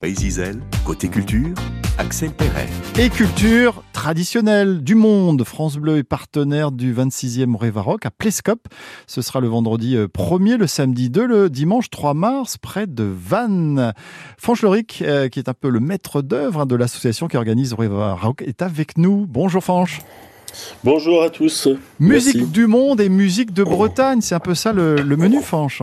Pays Zizel, côté culture, Axel Perret. Et culture traditionnelle du monde. France Bleu est partenaire du 26e Révaroc à Plescope. Ce sera le vendredi 1er, le samedi 2, le dimanche 3 mars, près de Vannes. Franche Loric, euh, qui est un peu le maître d'œuvre hein, de l'association qui organise Révaroc, est avec nous. Bonjour Fanche. Bonjour à tous. Musique Merci. du monde et musique de Bretagne, c'est un peu ça le, le menu Fanche.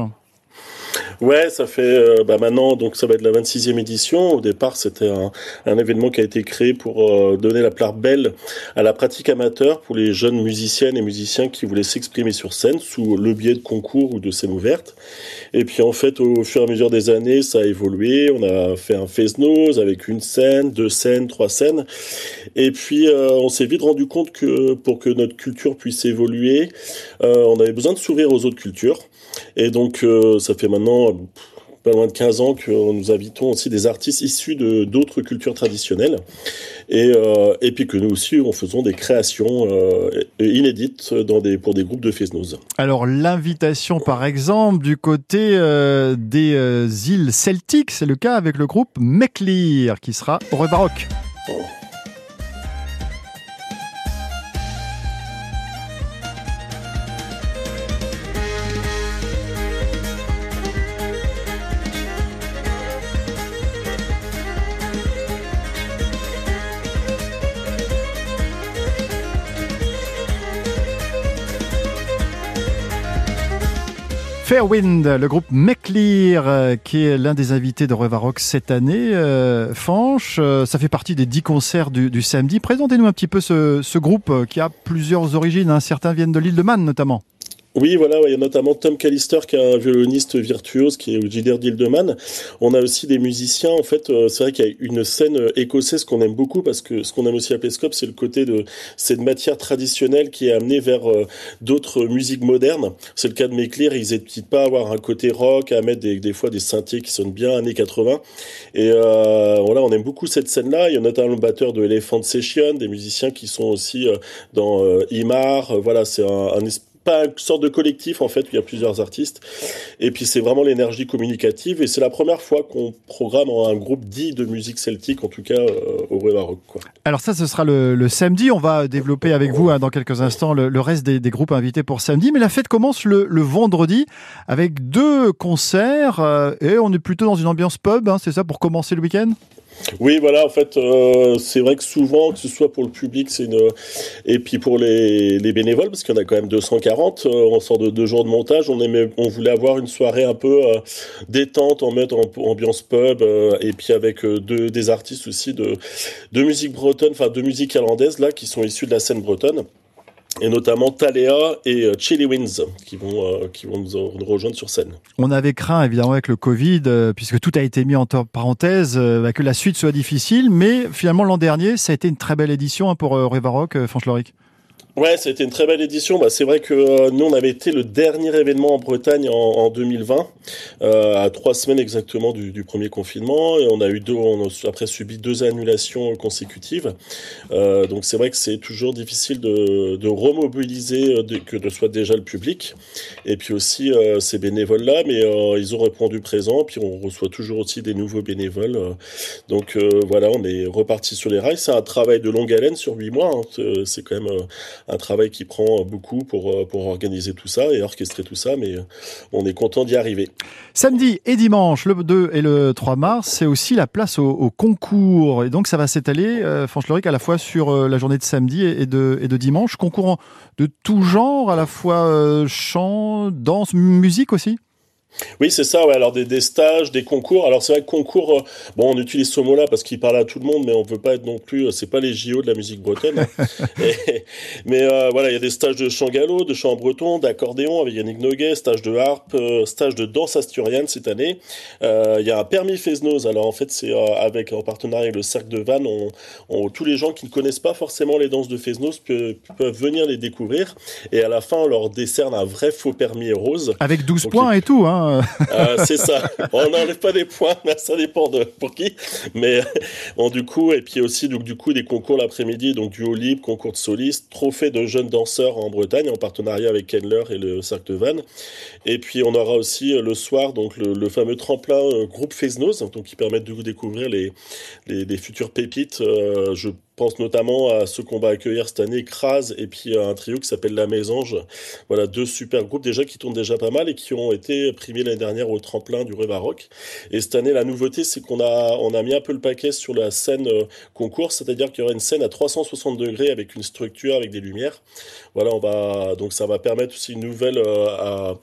Ouais, ça fait euh, bah maintenant, donc ça va être la 26e édition. Au départ, c'était un, événement qui a été créé pour euh, donner la part belle à la pratique amateur pour les jeunes musiciennes et musiciens qui voulaient s'exprimer sur scène sous le biais de concours ou de scènes ouvertes. Et puis en fait, au fur et à mesure des années, ça a évolué. On a fait un face-nose avec une scène, deux scènes, trois scènes. Et puis euh, on s'est vite rendu compte que pour que notre culture puisse évoluer, on avait besoin de s'ouvrir aux autres cultures. Et donc ça fait maintenant pas loin de 15 ans que nous invitons aussi des artistes issus de d'autres cultures traditionnelles. Et, euh, et puis que nous aussi, on faisons des créations euh, inédites dans des, pour des groupes de Fesnoz. Alors l'invitation par exemple du côté euh, des îles celtiques, c'est le cas avec le groupe Meclir qui sera au Révaroc. Fairwind, le groupe Meclir, euh, qui est l'un des invités de Revarock cette année. Euh, Fanche, euh, ça fait partie des dix concerts du, du samedi. Présentez-nous un petit peu ce, ce groupe euh, qui a plusieurs origines. hein. Certains viennent de l'île de Man notamment. Oui, voilà, il y a notamment Tom Callister qui est un violoniste virtuose qui est JDR d'Ildeman. On a aussi des musiciens. En fait, euh, c'est vrai qu'il y a une scène euh, écossaise qu'on aime beaucoup parce que ce qu'on aime aussi à Plescope, c'est le côté de cette matière traditionnelle qui est amenée vers euh, d'autres musiques modernes. C'est le cas de Meclir. Ils n'hésitent pas à avoir un côté rock, à mettre des, des fois des synthés qui sonnent bien années 80. Et euh, voilà, on aime beaucoup cette scène-là. Il y a notamment le batteur de Elephant Session, des musiciens qui sont aussi euh, dans Imar. Voilà, c'est un, un pas une sorte de collectif en fait où il y a plusieurs artistes et puis c'est vraiment l'énergie communicative et c'est la première fois qu'on programme un groupe dit de musique celtique en tout cas euh, au Vrai Maroc quoi. Alors ça, ce sera le, le samedi. On va développer avec vous hein, dans quelques instants le, reste des, des groupes invités pour samedi. Mais la fête commence le, le vendredi avec deux concerts euh, et on est plutôt dans une ambiance pub. hein, c'est ça pour commencer le week-end? Oui, voilà, en fait, euh, c'est vrai que souvent, que ce soit pour le public, c'est une et puis pour les, les bénévoles, parce en a quand même 240, euh, on sort de deux jours de montage, on aimait, on voulait avoir une soirée un peu euh, détente, en en ambiance pub, euh, et puis avec euh, deux des artistes aussi de de musique bretonne, enfin de musique irlandaise là, qui sont issus de la scène bretonne. Et notamment Taléa et euh, Chili Winds qui vont euh, qui vont nous, rejoindre sur scène. On avait craint évidemment avec le Covid, euh, puisque tout a été mis en parenthèse, euh, bah, que la suite soit difficile. Mais finalement l'an dernier, ça a été une très belle édition hein, pour Révarock, euh, Fanche-Loric. Ouais, été une très belle édition. Bah, c'est vrai que euh, nous, on avait été le dernier événement en Bretagne en, en 2020, euh, à trois semaines exactement du, du premier confinement. Et on a eu deux, on a après subi deux annulations consécutives. Euh, donc c'est vrai que c'est toujours difficile de, de remobiliser euh, de- que de soit déjà le public. Et puis aussi euh, ces bénévoles-là, mais euh, ils ont répondu présent. Puis on reçoit toujours aussi des nouveaux bénévoles. donc voilà, on est reparti sur les rails. C'est un travail de longue haleine sur huit mois. hein. C'est- quand même un travail qui prend beaucoup pour, euh, pour organiser tout ça et orchestrer tout ça, mais euh, on est content d'y arriver. Samedi et dimanche, le 2 et le 3 mars, c'est aussi la place au, concours. Et donc ça va s'étaler, euh, Fanche-Loric, à la fois sur euh, la journée de samedi et, de, dimanche. Concours en- de tout genre, à la fois chant, danse, musique aussi? Oui, c'est ça, ouais. Alors, des, des stages, des concours. Alors, c'est vrai que concours, euh, bon, on utilise ce mot-là parce qu'il parle à tout le monde, mais on veut pas être non plus, euh, c'est pas les JO de la musique bretonne. hein. Et- mais euh, voilà, il y a des stages de chant gallo, de chant breton, d'accordéon avec Yannick Noguet, stage de harpe, euh, stage de danse asturienne cette année. Il y a un permis Fesnoz. Alors, en fait, c'est avec, en partenariat avec le Cercle de Vannes, on, on- tous les gens qui ne connaissent pas forcément les danses de Fesnoz peuvent, peuvent venir les découvrir. Et à la fin, on leur décerne un vrai faux permis rose. Avec 12 Ok. points et tout, hein, Ah, c'est ça. On n'enlève pas des points, mais ça dépend de pour qui. Mais bon, du coup, et puis aussi donc du coup des concours l'après-midi, donc du haut libre, concours de solistes, trophée de jeunes danseurs en Bretagne en partenariat avec Kenler et le Cercle de Vannes. Et puis on aura aussi le soir donc le, fameux tremplin groupe Fesnos, donc qui permettent de vous découvrir les, les, futures pépites. je pense notamment à ceux qu'on va accueillir cette année, Kraz, et puis à un trio qui s'appelle La Mésange. Voilà, deux super groupes déjà qui tournent déjà pas mal et qui ont été primés l'année dernière au tremplin du Révaroc. Et cette année, la nouveauté, c'est qu'on a, on a mis un peu le paquet sur la scène euh, concours, c'est-à-dire qu'il y aura une scène à 360 degrés avec une structure, avec des lumières. Voilà, on va, donc ça va permettre aussi une nouvelle euh,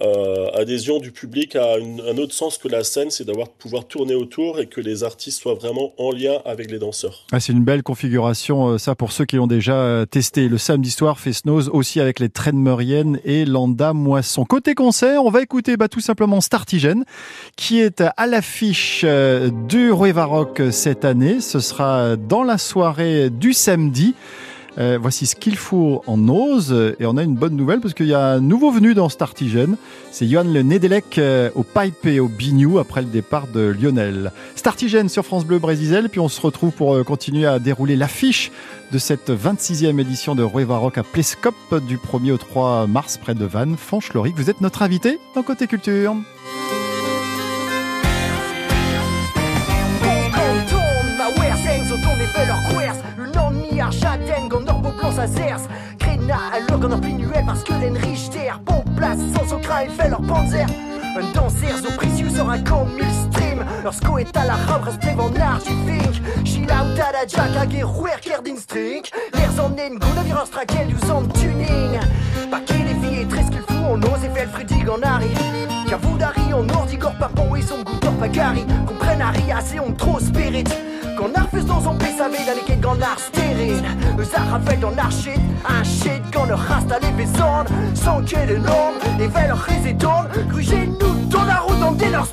euh, adhésion du public à un autre sens que la scène, c'est d'avoir pouvoir tourner autour et que les artistes soient vraiment en lien avec les danseurs. Ah, c'est une belle configuration, euh, ça pour ceux qui l'ont déjà euh, testé. Le samedi soir, Fesnose aussi avec les traînes Meuriennes et Landa Moisson. Côté concert, on va écouter bah, tout simplement Startigène qui est à l'affiche euh, du Rock cette année. Ce sera dans la soirée du samedi. Euh, voici faut en ose. Et on a une bonne nouvelle parce qu'il y a un nouveau venu dans Startigène. C'est Johan Le Nedelec euh, au pipe et au bignou après le départ de Lionel. Startigène sur France Bleu Brésil. Puis on se retrouve pour euh, continuer à dérouler l'affiche de cette 26e édition de Rueva Rock à Plescope du 1er au 3 mars près de Vannes, Fanche-Loric. Vous êtes notre invité dans Côté Culture. Krena, alors qu'on en pinuel parce que l'en Richter Bon place, sans crin, il fait leur panzer Un danseur zo précieux sera comme mille streams Lorsqu'on est à la robe, reste en archifink Chill out à la jack, à guerrouer, kerdin string. L'air en en go, navire en strakel, du son tuning. Paquet les filles et très qu'il faut, on ose et fait le frudig en arrive Cavoudari, on ordi, corps papon et son goût, corps pagari Comprenne Harry, assez on trop spirit Qu'on refuse dans son pays, savait dans les grand art stérile Zara fait dans archit, un shit quand le reste à les Sans ait des normes, et vers leur résident Grugez-nous dans la route, dans des leurs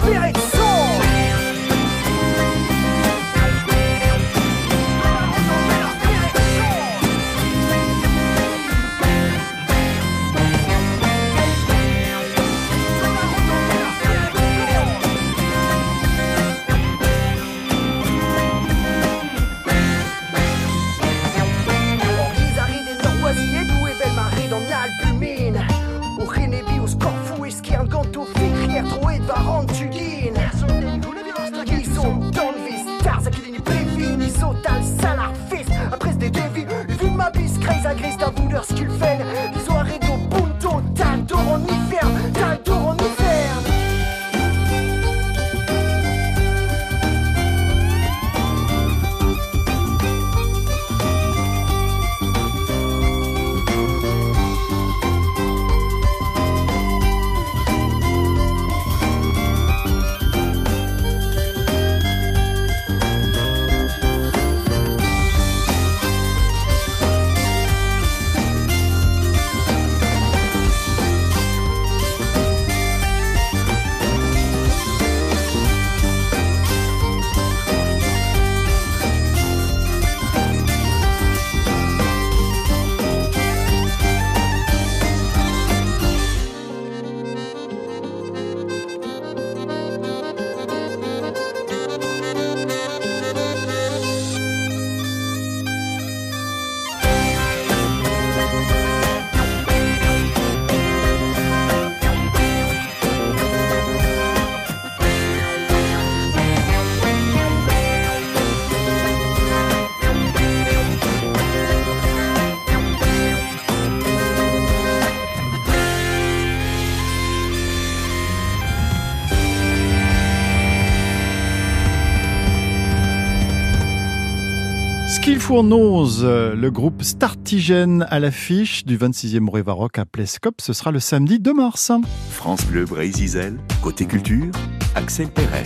spirits Fournoz, le groupe Startigène à l'affiche du 26e Révaroc à Plescope. Ce sera le samedi 2 mars. France Bleu Brésil, côté culture, Axel Perret.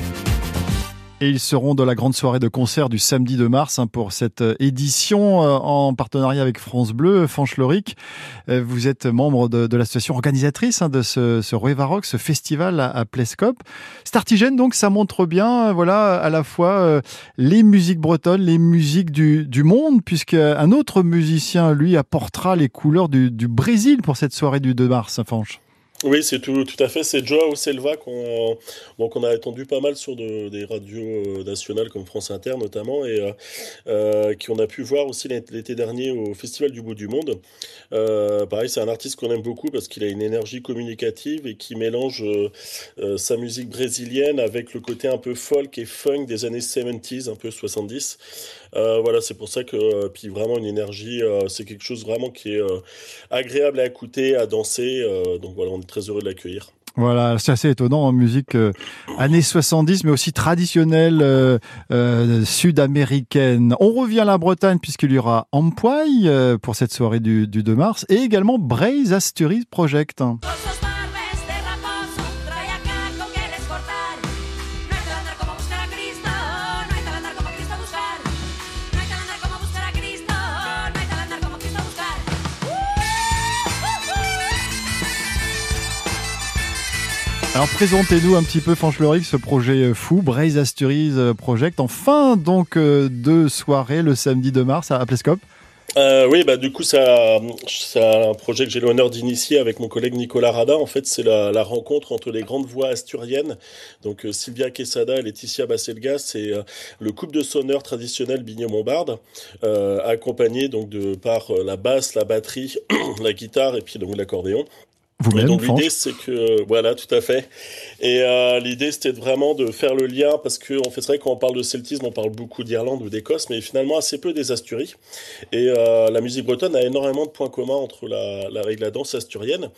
Et ils seront dans la grande soirée de concert du samedi de mars hein, pour cette euh, édition euh, en partenariat avec France Bleu. Euh, vous êtes membre de, de l'association organisatrice hein, de ce, ce Rock, ce festival à, à Plescope. Startigène, donc, ça montre bien, voilà, à la fois les musiques bretonnes, les musiques du, du monde, puisque un autre musicien, lui, apportera les couleurs du, du Brésil pour cette soirée du 2 mars, hein, Fanche. Oui, c'est tout, à fait. C'est Joao Selva qu'on donc on a entendu pas mal sur de, des radios euh, nationales comme France Inter notamment et euh, euh qui on a pu voir aussi l'été dernier au Festival du bout du monde. Euh, pareil, c'est un artiste qu'on aime beaucoup parce qu'il a une énergie communicative et qui mélange sa musique brésilienne avec le côté un peu folk et funk des années 70s, un peu 70. Voilà, c'est pour ça que puis vraiment une énergie, c'est quelque chose vraiment qui est agréable à écouter, à danser. donc voilà, on très heureux de l'accueillir. Voilà, c'est assez étonnant en musique euh, années 70, mais aussi traditionnelle euh, euh, sud-américaine. On revient à la Bretagne puisqu'il y aura Ampoy pour cette soirée du, du 2 mars et également Braise Asturies Project. Alors présentez-nous un petit peu Fancheloric, ce projet euh, fou, Braise Asturies euh, Project, en fin donc euh, de soirée le samedi 2 mars à Plescope. Oui, bah du coup, c'est un projet que j'ai l'honneur d'initier avec mon collègue Nicolas Rada. En fait, c'est la, rencontre entre les grandes voix asturiennes, donc Sylvia Quesada et Laetitia Basselgas, c'est le couple de sonneurs traditionnel Bignon-Montbard, accompagné donc de par la basse, la batterie, la guitare et puis donc l'accordéon. Vous-même, donc l'idée c'est que voilà tout à fait. Et euh, l'idée c'était vraiment de faire le lien parce que en fait c'est vrai quand on parle de celtisme on parle beaucoup d'Irlande ou d'Écosse mais finalement assez peu des Asturies. Et euh, la musique bretonne a énormément de points communs entre la, la, la danse asturienne.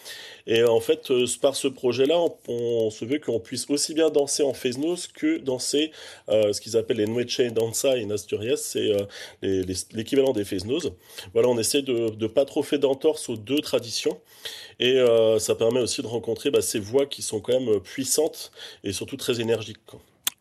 Et en fait euh, par ce projet là on, se veut qu'on puisse aussi bien danser en Fesnos que danser euh, ce qu'ils appellent les Nueche Danza in Asturias. C'est euh, l'équivalent des Fesnos. Voilà on essaie de, de pas trop faire d'entorse aux deux traditions. Et euh, ça permet aussi de rencontrer bah, ces voix qui sont quand même euh, puissantes et surtout très énergiques.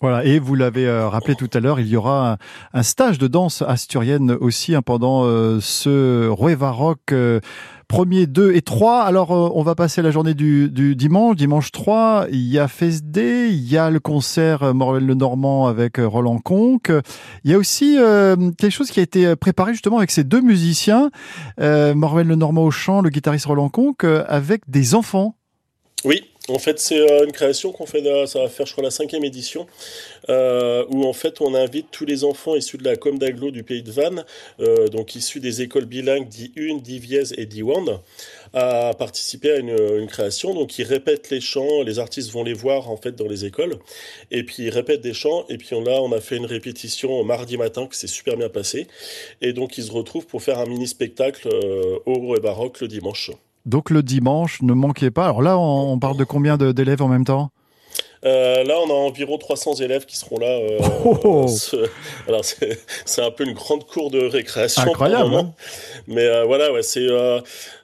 Voilà, et vous l'avez euh, rappelé tout à l'heure, il y aura un, stage de danse asturienne aussi hein, pendant euh, ce Rueva Rock euh, premier, 2 et 3. Alors, on va passer la journée du, du, dimanche. Dimanche 3, il y a FSD, il y a le concert Morel Le Normand avec Roland Conque. Il y a aussi quelque chose qui a été préparé justement avec ces deux musiciens, Morel Le Normand au chant, le guitariste Roland Conque, avec des enfants. Oui, en fait, c'est euh, une création qu'on fait, ça va faire, je crois, la cinquième édition, euh, où en fait, on invite tous les enfants issus de la com d'Aglo du pays de Vannes, euh, donc issus des écoles bilingues d'I1, d'Iviez et d'Iwand, à participer à une, une, création. Donc, ils répètent les chants, les artistes vont les voir en fait dans les écoles, et puis ils répètent des chants. Et puis là, on a fait une répétition mardi matin, que c'est super bien passé, et donc ils se retrouvent pour faire un mini spectacle euh, au et baroque le dimanche. Donc le dimanche, ne manquez pas. Alors là, on parle de combien d'élèves en même temps? Euh, là, on a environ 300 élèves qui seront là. Euh, oh, oh, alors, c'est un peu une grande cour de récréation. Incroyable. Hein Mais euh, voilà, ouais, c'est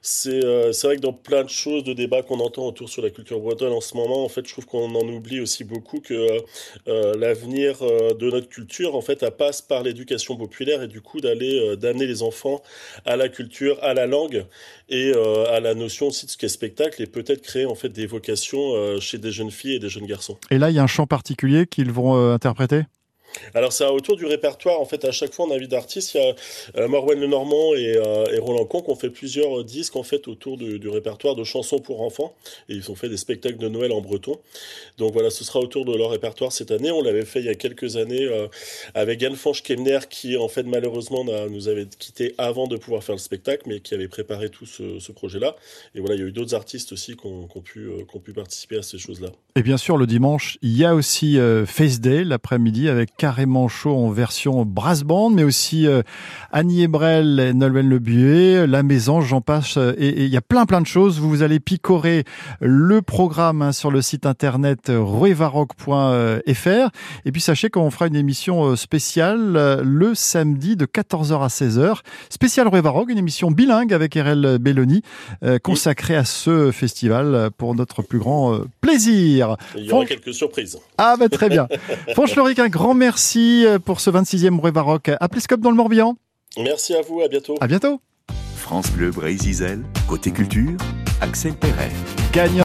c'est vrai que dans plein de choses, de débats qu'on entend autour sur la culture bretonne en ce moment, en fait, je trouve qu'on en oublie aussi beaucoup que l'avenir de notre culture, en fait, passe par l'éducation populaire et du coup d'aller d'amener les enfants à la culture, à la langue et à la notion aussi de ce qu'est spectacle et peut-être créer en fait des vocations chez des jeunes filles et des jeunes garçons. Et là, il y a un chant particulier qu'ils vont euh, interpréter? Alors c'est autour du répertoire. En fait, à chaque fois, on invite d'artistes. Il y a euh, Morwen Lenormand et, euh, et Roland Conc qui ont fait plusieurs euh, disques en fait autour du, répertoire de chansons pour enfants. Et ils ont fait des spectacles de Noël en breton. Donc voilà, ce sera autour de leur répertoire cette année. On l'avait fait il y a quelques années euh, avec Yann Fanch-Kemner qui en fait malheureusement nous avait quitté avant de pouvoir faire le spectacle, mais qui avait préparé tout ce, projet-là. Et voilà, il y a eu d'autres artistes aussi qui ont, pu, participer à ces choses-là. Et bien sûr, le dimanche, il y a aussi Face Day l'après-midi avec carrément chaud en version brass band, mais aussi euh, Annie Ebrel Nolwenn Le Buet, La Maison, j'en passe. Euh, et il y a plein plein de choses. Vous allez picorer le programme hein, sur le site internet ruevaroc.fr. Et puis sachez qu'on fera une émission spéciale le samedi de 14h à 16h. Spécial Ruevaroc, une émission bilingue avec RL Belloni, consacrée à ce festival pour notre plus grand plaisir. Il y aura quelques surprises. Ah bah très bien. Franche Loric, un grand merci euh, pour ce 26e Bruit Baroque à Plescope dans le Morbihan. Merci à vous, à bientôt. À bientôt. France Bleu Brésil, côté culture, Axel Perret. Gagnant